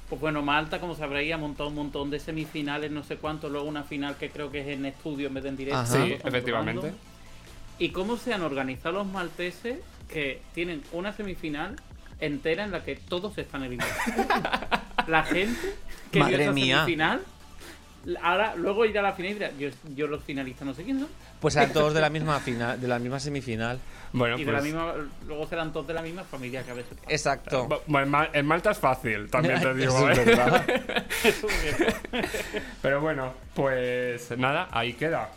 Pues bueno, Malta, como sabréis, ha montado un montón de semifinales, no sé cuánto, luego una final que creo que es en estudio en vez de en directo. Ajá. Sí, efectivamente. Y cómo se han organizado los malteses que tienen una semifinal entera en la que todos están eliminados. la gente que Madre vio esa mía. semifinal, ahora luego irá a la final y dirá, yo, yo los finalistas no sé quién son. Pues eran todos de la misma final, de la misma semifinal. Bueno, y de la pues. misma, luego serán todos de la misma familia que a veces. Exacto. Bueno, en Mal- en Malta es fácil, también te digo. Es ¿eh? Pero bueno, pues nada, ahí queda.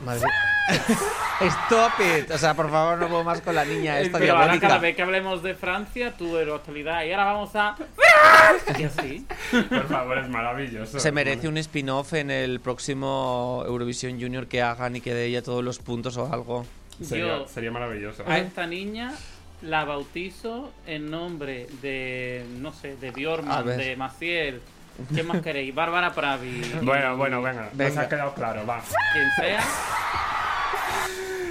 Madre. Stop it. O sea, por favor, no puedo más con la niña esta Pero ahora cada vez que hablemos de Francia, tú de la actualidad y ahora vamos a... Y así. Por favor, es maravilloso. Se merece un spin-off en el próximo Eurovisión Junior que hagan y que dé ella todos los puntos o algo. Sería, Yo sería maravilloso. a esta niña la bautizo en nombre de, no sé, de Bjorman, de Maciel. ¿Qué más queréis? Bárbara Pravi. Bueno, bueno, venga. Venga. Nos ha quedado claro, va. Quien sea.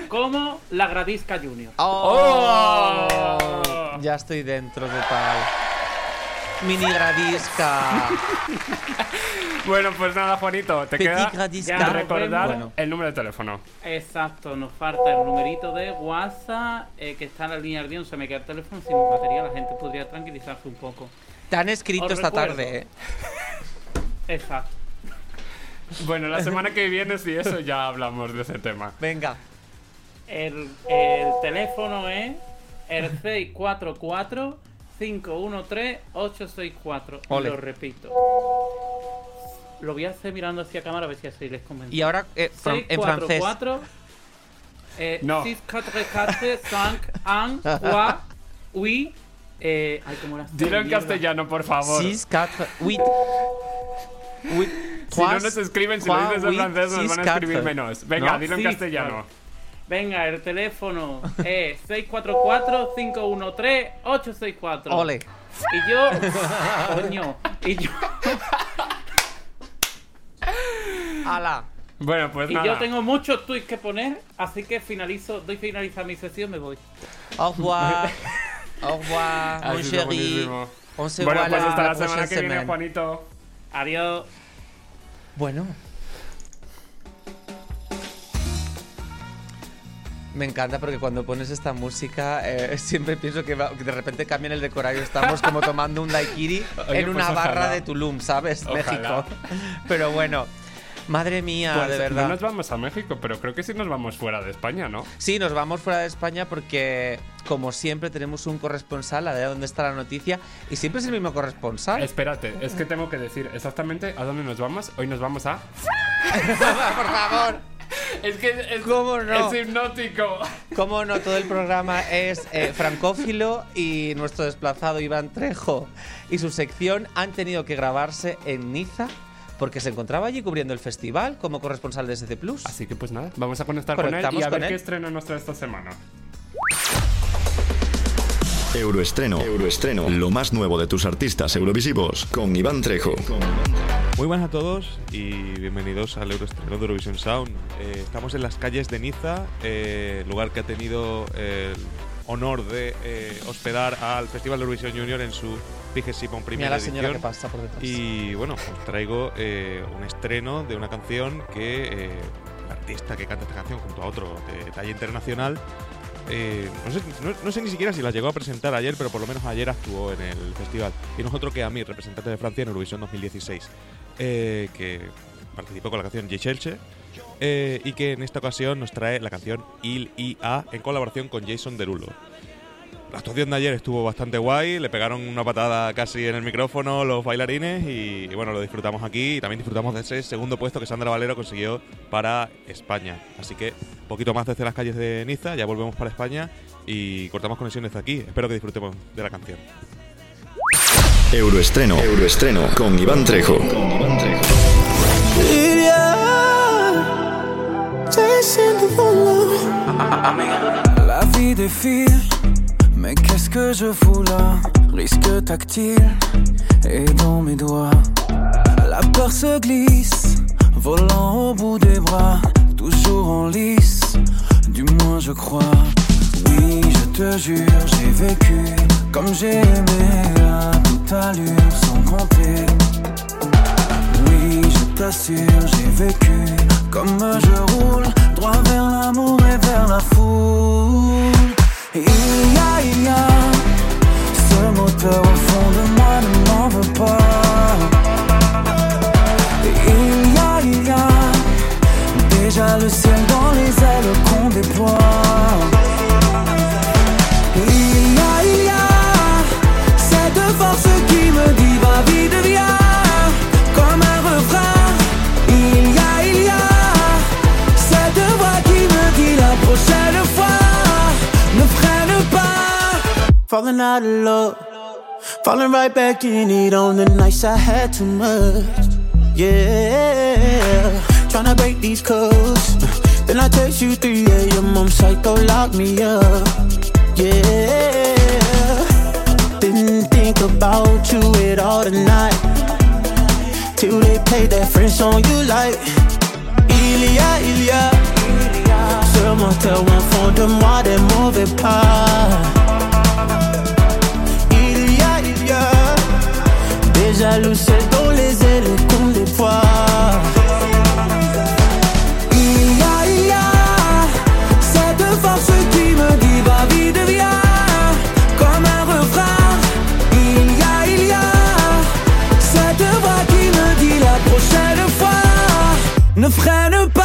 Como la Gradisca Junior. ¡Oh! Ya estoy dentro total. Mini gradisca. Bueno, pues nada, Juanito, te Petit queda gradisca. Ya, recordar Bueno. el número de teléfono. Exacto, nos falta el numerito de WhatsApp eh, que está en la línea de Se me queda el teléfono sin batería, la gente podría tranquilizarse un poco. Te han escrito Os esta recuerdo. tarde, ¿eh? Exacto. Bueno, la semana que viene, si eso, ya hablamos de ese tema. Venga. El, el teléfono es el 644 513 864. Ole. Lo repito. Lo voy a hacer mirando hacia cámara a ver si así les convence. Y ahora eh, fran- en francés. 644 eh, No. 644 5 1 3 oui eh, ay, ¿cómo era? Dilo en castellano, por favor. 6, 4, 8. Si no nos escriben, si lo dices en francés, nos van a escribir menos. Venga, ¿No? dilo en castellano. Venga, el teléfono es 644-513-864. Ole. Y yo. Coño. Y yo, Ala. Bueno, pues y nada. yo tengo muchos tweets que poner, así que finalizo, doy finalizar mi sesión, me voy. Au revoir. Au revoir, mon chéri. On se Bueno, voit pues la, hasta la, prochaine semana que viene. Juanito. Adiós. Bueno. Me encanta porque cuando pones esta música eh, siempre pienso que, va- que de repente cambian el decorario. Estamos como tomando un daiquiri Oye, en pues una barra ojalá. de Tulum, ¿sabes? Ojalá. México. Pero bueno. Madre mía, Pues de no verdad. nos vamos a México, pero creo que sí nos vamos fuera de España, ¿no? Sí, nos vamos fuera de España porque, como siempre, tenemos un corresponsal a ver dónde está la noticia y siempre es el mismo corresponsal. Espérate, es que tengo que decir exactamente a dónde nos vamos. Hoy nos vamos a. Por favor. Es que es, ¿Cómo no? es hipnótico. Cómo no, todo el programa es eh, francófilo y nuestro desplazado Iván Trejo y su sección han tenido que grabarse en Niza porque se encontraba allí cubriendo el festival como corresponsal de SC Plus. Así que pues nada, vamos a conectar con él y a ver él. qué estreno nos trae esta semana. Euroestreno. Euroestreno. Lo más nuevo de tus artistas eurovisivos con Iván Trejo. Muy buenas a todos y bienvenidos al Euroestreno de Eurovision Sound. Eh, estamos en las calles de Niza, eh, lugar que ha tenido el honor de eh, hospedar al Festival de Eurovisión Junior en su vigésima Mira primera la señora que edición. pasa por detrás. Y bueno, os traigo eh, un estreno de una canción que eh, el artista que canta esta canción junto a otro de talla internacional, eh, no, sé, no- no sé ni siquiera si la llegó a presentar ayer, pero por lo menos ayer actuó en el festival. Y no es otro que a mí, representante de Francia en Eurovisión 2016, eh, que participó con la canción Yechelche. Eh, y que en esta ocasión nos trae la canción Il IA en colaboración con Jason Derulo. La actuación de ayer estuvo bastante guay, le pegaron una patada casi en el micrófono los bailarines y, y bueno, lo disfrutamos aquí y también disfrutamos de ese segundo puesto que Sandra Valero consiguió para España. Así que poquito más desde las calles de Niza, ya volvemos para España y cortamos conexiones de aquí. Espero que disfrutemos de la canción. Euroestreno. Euroestreno con Iván Trejo. Con Iván Trejo. La vie défile, mais qu'est-ce que je fous là? Risque tactile et dans mes doigts. La peur se glisse, volant au bout des bras, toujours en lice, du moins je crois. Oui, je te jure, j'ai vécu comme j'ai aimé à toute allure sans compter. Oui, t'assure, j'ai vécu comme je roule droit vers l'amour et vers la foule. Il y a, il y a ce moteur au fond de moi, ne m'en veux pas. Falling out of love, falling right back in it on the nights I had too much. Yeah, tryna break these codes. Then I text you 3 a.m. I'm psycho, lock me up. Yeah, didn't think about you at all tonight. Till they played that French song you like. Il y a, il y a Ce moteur au fond de moi des mauvais pas Déjà le ciel dans les ailes qu'on déploie Il y a, il y a Cette force qui me dit va vite viens Comme un refrain. Il y a, il y a Cette voix qui me dit la prochaine fois Ne freine pas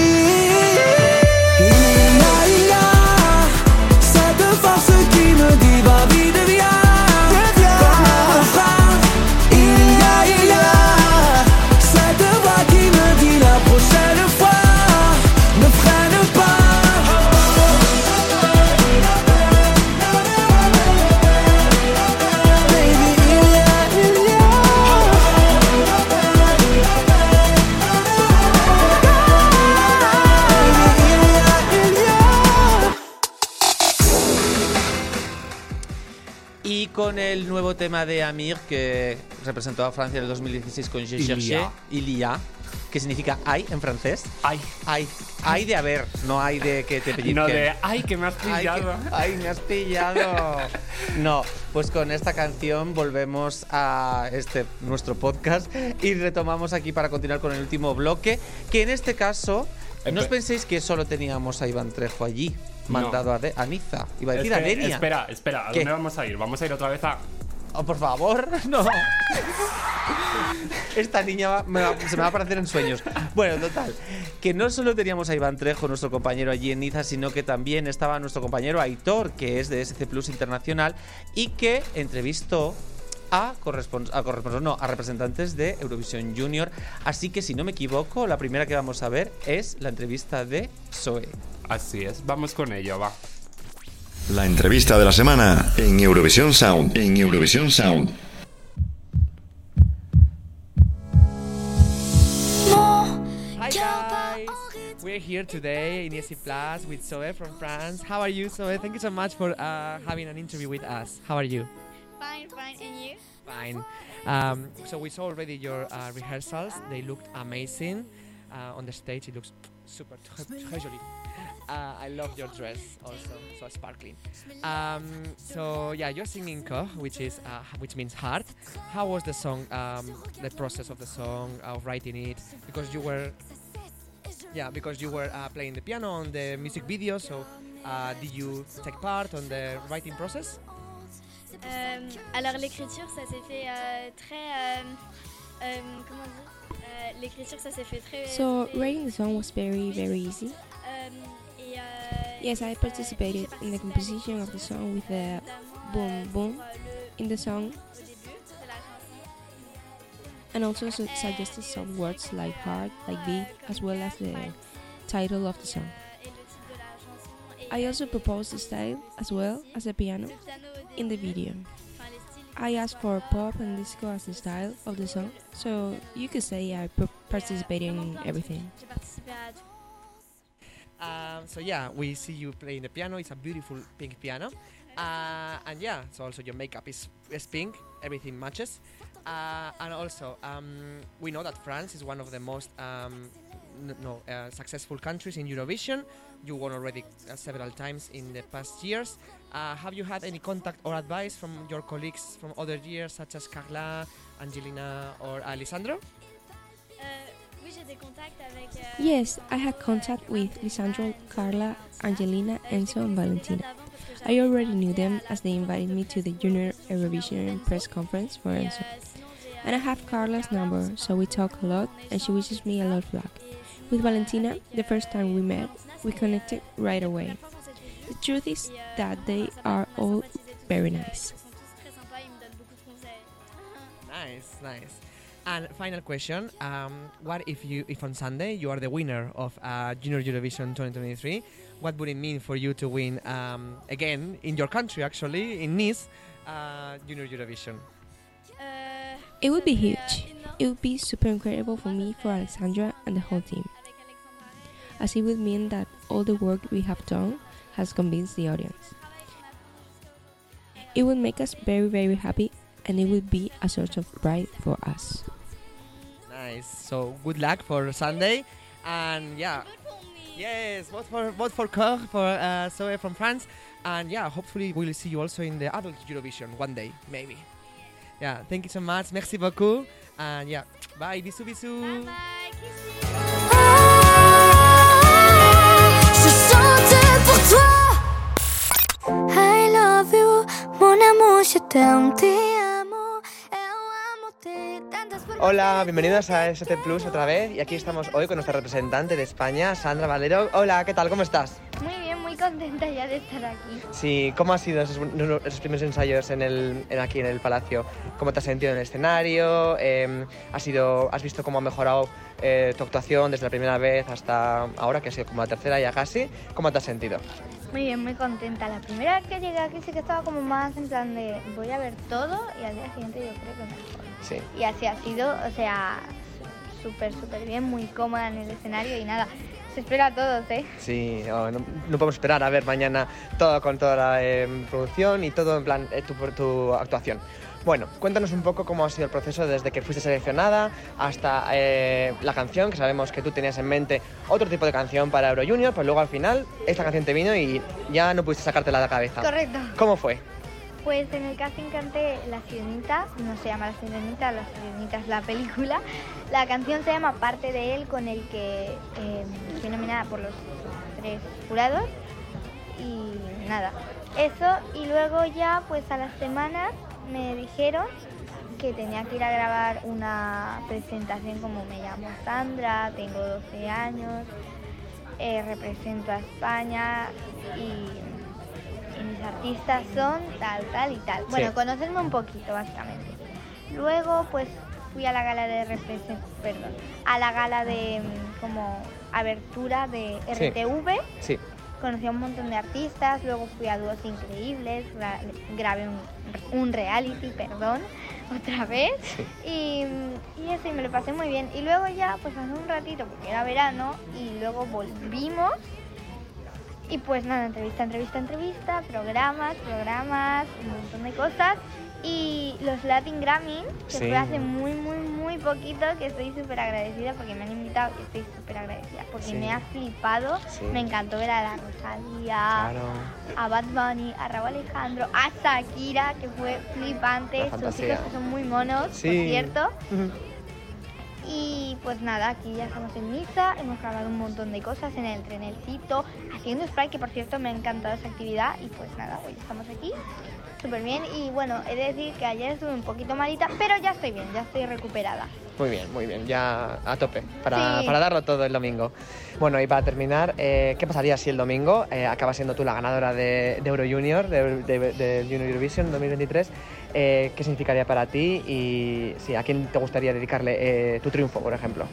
El nuevo tema de Amir que representó a Francia en el 2016 con Je Il y Cherchais, a. Il y a, que significa hay en francés. Ay, Hay, hay de haber, no hay de que te pellizquen. no de ay que me has Ay, que- pillado. ay, me has pillado. No, pues con esta canción volvemos a este nuestro podcast y retomamos aquí para continuar con el último bloque, que en este caso no os penséis que solo teníamos a Iván Trejo allí, mandado a, de- a Niza. Iba a decir Es a Denia. espera, espera, ¿a ¿Qué? dónde vamos a ir? Vamos a ir otra vez a. Oh, por favor, no. Esta niña va- me va- se me va a aparecer en sueños. Bueno, total. Que no solo teníamos a Iván Trejo, nuestro compañero allí en Niza, sino que también estaba nuestro compañero Aitor, que es de SC Plus Internacional, y que entrevistó a, correspons a corresponsal- no, a representantes de Eurovisión Junior. Así que, si no me equivoco, la primera que vamos a ver es la entrevista de Zoe. Así es, vamos con ello, va. La entrevista de la semana en Eurovisión Sound. En Eurovisión Sound. Hi guys, we're here today in Easy Plus with Zoe from France. How are you, Zoe? Thank you so much for uh, having an interview with us. How are you? Fine, fine, and you? Fine. Um, so we saw already your uh, rehearsals. They looked amazing. Uh, on the stage, it looks super très, très joli. Uh, I love your dress also, so sparkling. Um, so yeah, you're singing Ko, which is uh, which means heart. How was the song? Um, the process of the song, of writing it, because you were yeah, because you were uh, playing the piano on the music video. So uh, did you take part on the writing process? Euh, alors l'écriture, ça s'est fait euh, très... euh, euh, comment dire Euh, L'écriture, ça s'est fait très... So writing the song was very very easy. euh, euh, Yes, I participated in the composition of the song with the boom euh, boom in the song au début de la chanson. and also su- euh, suggested some words euh, like heart, like beat, as well as the title of the song. et le titre de la chanson. Et I also proposed the style as well as the piano le piano au in the video. I asked for pop and disco as the style of the song, so you could say I participated in everything. Um, so yeah, we see you playing the piano. It's a beautiful pink piano, uh, and yeah, so also your makeup is, is pink. Everything matches, uh, and also um, we know that France is one of the most um, n- no uh, successful countries in Eurovision. You won already uh, several times in the past years. Uh, have you had any contact or advice from your colleagues from other years, such as Carla, Angelina, or Alessandro? Oui, j'ai des contacts avec... euh, Yes, I had contact with Lisandro, Carla, Angelina, Enzo, and Valentina. I already knew them as they invited me to the Junior Eurovision press conference for Enzo. And I have Carla's number, so we talk a lot and she wishes me a lot of luck. With Valentina, the first time we met, we connected right away. The truth is that they are all very nice. Nice, nice. And final question: um, What if you, if on Sunday you are the winner of uh, Junior Eurovision 2023? What would it mean for you to win um, again in your country, actually in Nice, uh, Junior Eurovision? It would be huge. It would be super incredible for me, for Alexandra, and the whole team, as it would mean that all the work we have done has convinced the audience. It would make us very, very happy, and it would be a source of pride for us. Nice. So good luck for Sunday, and yeah. Yes, vote for vote for Cor for uh, Zoe from France, and yeah, hopefully we'll see you also in the adult Eurovision one day, maybe. Yeah, thank you so much, merci beaucoup, and yeah, bye, bisous, bisous. Bye. Je pour toi. I love you, mon amour, je t'aime, te amo. Eu amo-te tantas formas Hola, bienvenidos a ST Plus otra vez y aquí estamos hoy con nuestra representante de España, Sandra Valero. Hola, ¿qué tal? ¿Cómo estás? Contenta ya de estar aquí. Sí, ¿cómo han sido esos, esos primeros ensayos en el, en aquí en el Palacio? ¿Cómo te has sentido en el escenario? Eh, ¿has, sido, ¿Has visto cómo ha mejorado eh, tu actuación desde la primera vez hasta ahora, que ha sido como la tercera ya casi? ¿Cómo te has sentido? Muy bien, muy contenta. La primera vez que llegué aquí sí que estaba como más en plan de voy a ver todo y al día siguiente yo creo que mejor. Sí. Y así ha sido, o sea, súper, súper bien, muy cómoda en el escenario y nada. Se espera a todos, ¿eh? Sí, no, no podemos esperar a ver mañana todo con toda la eh, producción y todo en plan eh, tu, tu actuación. Bueno, cuéntanos un poco cómo ha sido el proceso desde que fuiste seleccionada hasta eh, la canción, que sabemos que tú tenías en mente otro tipo de canción para Euro Junior, pero luego al final esta canción te vino y ya no pudiste sacártela de la cabeza. Correcto. ¿Cómo fue? Pues en el casting canté La Sirenita, no se llama La Sirenita, La Sirenita es la película. La canción se llama Parte de él, con el que eh, fui nominada por los tres jurados. Y nada, eso. Y luego ya, pues a las semanas me dijeron que tenía que ir a grabar una presentación como me llamo Sandra, tengo 12 años, eh, represento a España y, y mis artistas son tal, tal y tal. Bueno, Sí. conocerme un poquito básicamente. Luego pues fui a la gala de represent- perdón, a la gala de mm, como abertura de Sí. RTV. Sí. Conocí a un montón de artistas, luego fui a dúos increíbles, gra- grabé un, un reality, perdón, otra vez. Y, y eso, y me lo pasé muy bien. Y luego ya, pues hace un ratito, porque era verano, y luego volvimos. Y pues nada, entrevista, entrevista, entrevista, programas, programas, un montón de cosas. Y los Latin Grammy, que Sí. fue hace muy, muy, muy poquito, que estoy súper agradecida porque me han invitado y estoy súper agradecida. Porque Sí. me ha flipado, Sí. me encantó ver a la Rosalía, Claro. a Bad Bunny, a Raúl Alejandro, a Shakira, que fue flipante, sus chicos que son muy monos, por cierto. Y pues nada, aquí ya estamos en Niza, hemos grabado un montón de cosas en el trenecito, haciendo spray, que por cierto me ha encantado esa actividad. Y pues nada, hoy estamos aquí, súper bien. Y bueno, he de decir que ayer estuve un poquito malita, pero ya estoy bien, ya estoy recuperada. Muy bien, muy bien, ya a tope, para, Sí. para darlo todo el domingo. Bueno, y para terminar, eh, ¿qué pasaría si el domingo eh, acabas siendo tú la ganadora de, de Euro Junior, de, de- de Junior Eurovision 2023? Eh, ¿Qué significaría para ti y sí, a quién te gustaría dedicarle eh, tu triunfo, por ejemplo?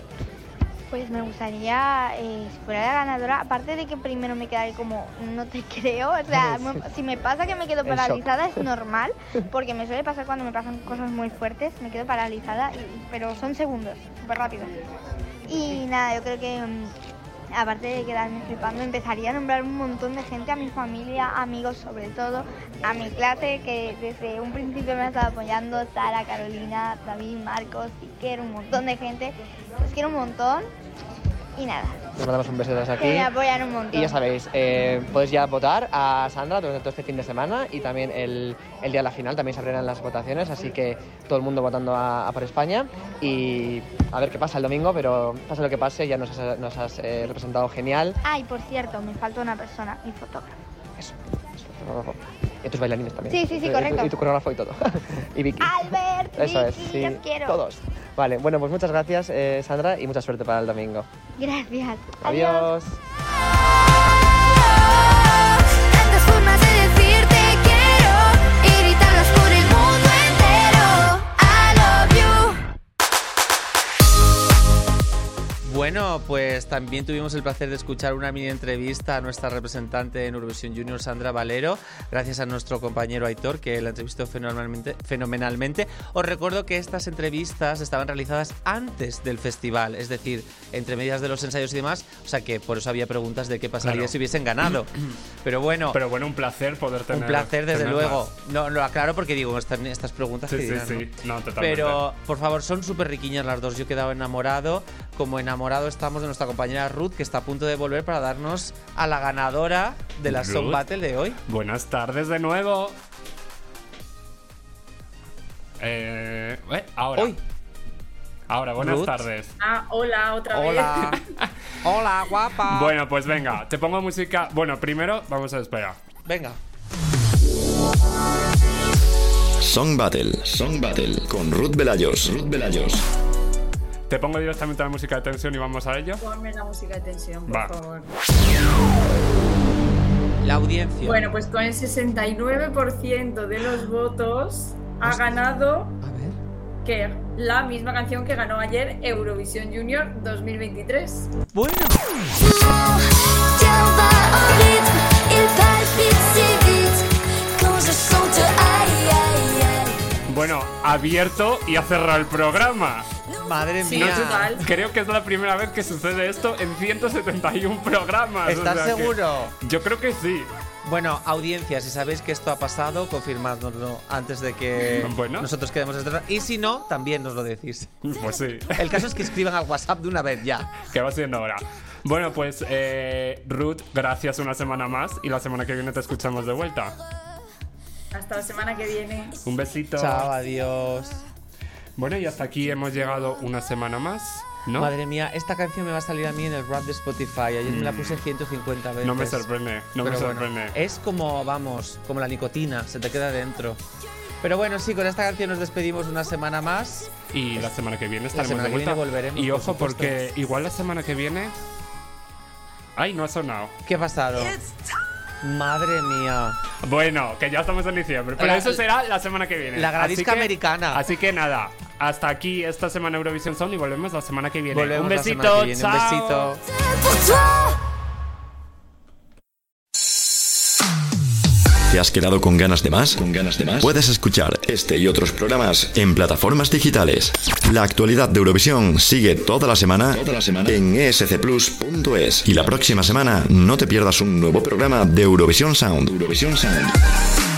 Pues me gustaría, eh, si fuera la ganadora, aparte de que primero me quedaré como, no te creo, o sea, me- si me pasa que me quedo paralizada es normal, porque me suele pasar cuando me pasan cosas muy fuertes, me quedo paralizada, y- pero son segundos, súper rápido. Y nada, yo creo que mm, aparte de quedarme flipando, empezaría a nombrar un montón de gente, a mi familia, amigos sobre todo, a mi clase que desde un principio me ha estado apoyando, Sara, Carolina, David, Marcos, Iker, un montón de gente. Los quiero un montón y nada, Les mandamos un beso desde aquí. que me apoyan un montón. Y ya sabéis, eh, podéis ya votar a Sandra durante todo este fin de semana y también el, el día de la final también se abrirán las votaciones, así que todo el mundo votando a, a por España y a ver qué pasa el domingo, pero pase lo que pase, ya nos has, nos has, eh, representado genial. Ay, por cierto, me falta una persona, mi fotógrafo. Y tus bailarines también. Sí, sí, sí, Y- y- correcto. Y tu coreógrafo y todo. y Vicky. Albert, Eso es, Vicky, sí. los quiero. Todos. Vale, bueno, pues muchas gracias, eh, Sandra, y mucha suerte para el domingo. Gracias. Adiós. Bueno, pues también tuvimos el placer de escuchar una mini entrevista a nuestra representante en Eurovisión Junior, Sandra Valero, gracias a nuestro compañero Aitor, que la entrevistó fenomenalmente. fenomenalmente. Os recuerdo que estas entrevistas estaban realizadas antes del festival, es decir, entre medias de los ensayos y demás, o sea que por eso había preguntas de qué pasaría Claro. si hubiesen ganado. Pero bueno, Pero bueno, un placer poder tener. un placer, desde luego. No, lo aclaro porque digo, estas, estas preguntas Sí, que sí, dirán, sí. ¿no? No, totalmente. Pero, por favor, son súper riquiñas las dos. Yo he quedado enamorado. Como enamorado estamos de nuestra compañera Ruth, que está a punto de volver para darnos a la ganadora de la Song. Battle de hoy. Buenas tardes de nuevo. Eh, eh, ahora. Ahora, buenas Ruth. tardes. Ah, hola, otra Hola. vez. Hola, guapa. Bueno, pues venga, te pongo música. Bueno, primero vamos a esperar. Venga. Song Battle, Song Battle, con Ruth Velayos, Ruth Velayos. Te pongo directamente la música de tensión y vamos a ello. Ponme la música de tensión, por Va. favor. La audiencia. Bueno, pues con el 69% de los votos ha ganado que la misma canción que ganó ayer Eurovisión Junior 2023. Bueno. Bueno, abierto y ha cerrado el programa. Madre Sí, mía. total. Creo que es la primera vez que sucede esto en 171 programas. ¿Estás o sea que- seguro? Yo creo que sí. Bueno, audiencia, si sabéis que esto ha pasado, confirmádnoslo antes de que Bueno. nosotros quedemos estrenar. Y si no, también nos lo decís. Pues sí. El caso es que escriban al WhatsApp de una vez ya. que va siendo hora. Bueno, pues eh, Ruth, gracias una semana más y la semana que viene te escuchamos de vuelta. Hasta la semana que viene. Un besito. Chao, adiós. Bueno, y hasta aquí hemos llegado una semana más, ¿no? Madre mía, esta canción me va a salir a mí en el rap de Spotify. Ayer me la puse 150 veces. Mm. No me sorprende, no me bueno, sorprende. es como, vamos, como la nicotina, se te queda dentro. Pero bueno, sí, con esta canción nos despedimos una semana más. Y la semana que viene La estaremos semana de que viene vuelta. volveremos, y ojo, porque igual la semana que viene. Ay, no ha sonado. ¿Qué ha pasado? Madre mía. Bueno, que ya estamos en diciembre, pero La- eso será la semana que viene. La gradisca Así que- americana. Así que nada, hasta aquí esta semana Eurovisión Sound y volvemos la semana que viene. Volvemos Un besito, semana que viene. chao. Un besito. ¿Te has quedado con ganas de más? ¿Con ganas de más? Puedes escuchar este y otros programas en plataformas digitales. La actualidad de Eurovisión sigue toda la semana, en escplus.es. Y la próxima semana no te pierdas un nuevo programa de Eurovisión Sound. Eurovisión Sound.